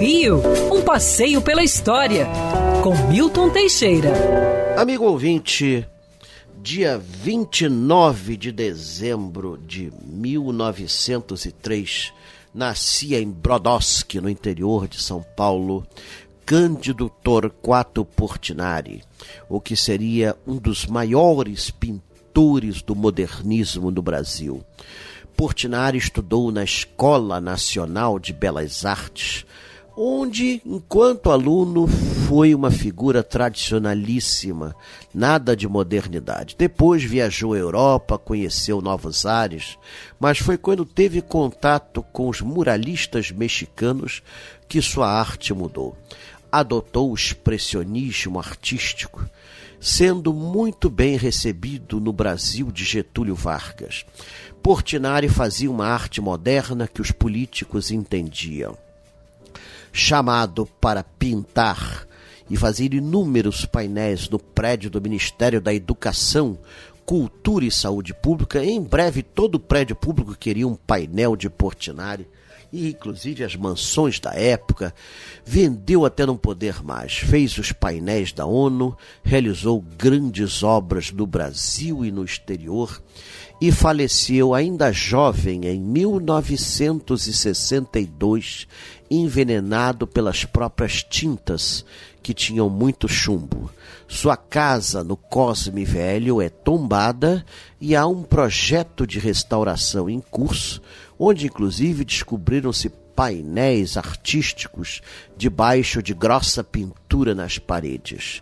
Rio, um passeio pela história, com Milton Teixeira. Amigo ouvinte, dia 29 de dezembro de 1903, nascia em Brodowski, no interior de São Paulo, Cândido Torquato Portinari, o que seria um dos maiores pintores do modernismo no Brasil. Portinari estudou na Escola Nacional de Belas Artes, onde, enquanto aluno, foi uma figura tradicionalíssima, nada de modernidade. Depois viajou à Europa, conheceu novos ares, mas foi quando teve contato com os muralistas mexicanos que sua arte mudou. Adotou o expressionismo artístico, sendo muito bem recebido no Brasil de Getúlio Vargas. Portinari fazia uma arte moderna que os políticos entendiam. Chamado para pintar e fazer inúmeros painéis no prédio do Ministério da Educação, Cultura e Saúde Pública, em breve todo prédio público queria um painel de Portinari e inclusive as mansões da época, vendeu até não poder mais, fez os painéis da ONU, realizou grandes obras no Brasil e no exterior e faleceu ainda jovem em 1962, envenenado pelas próprias tintas que tinham muito chumbo. Sua casa no Cosme Velho é tombada e há um projeto de restauração em curso onde inclusive descobriram-se painéis artísticos debaixo de grossa pintura nas paredes.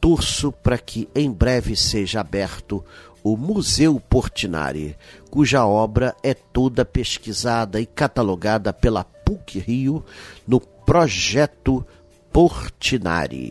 Torço para que em breve seja aberto o Museu Portinari, cuja obra é toda pesquisada e catalogada pela PUC Rio no projeto Portinari.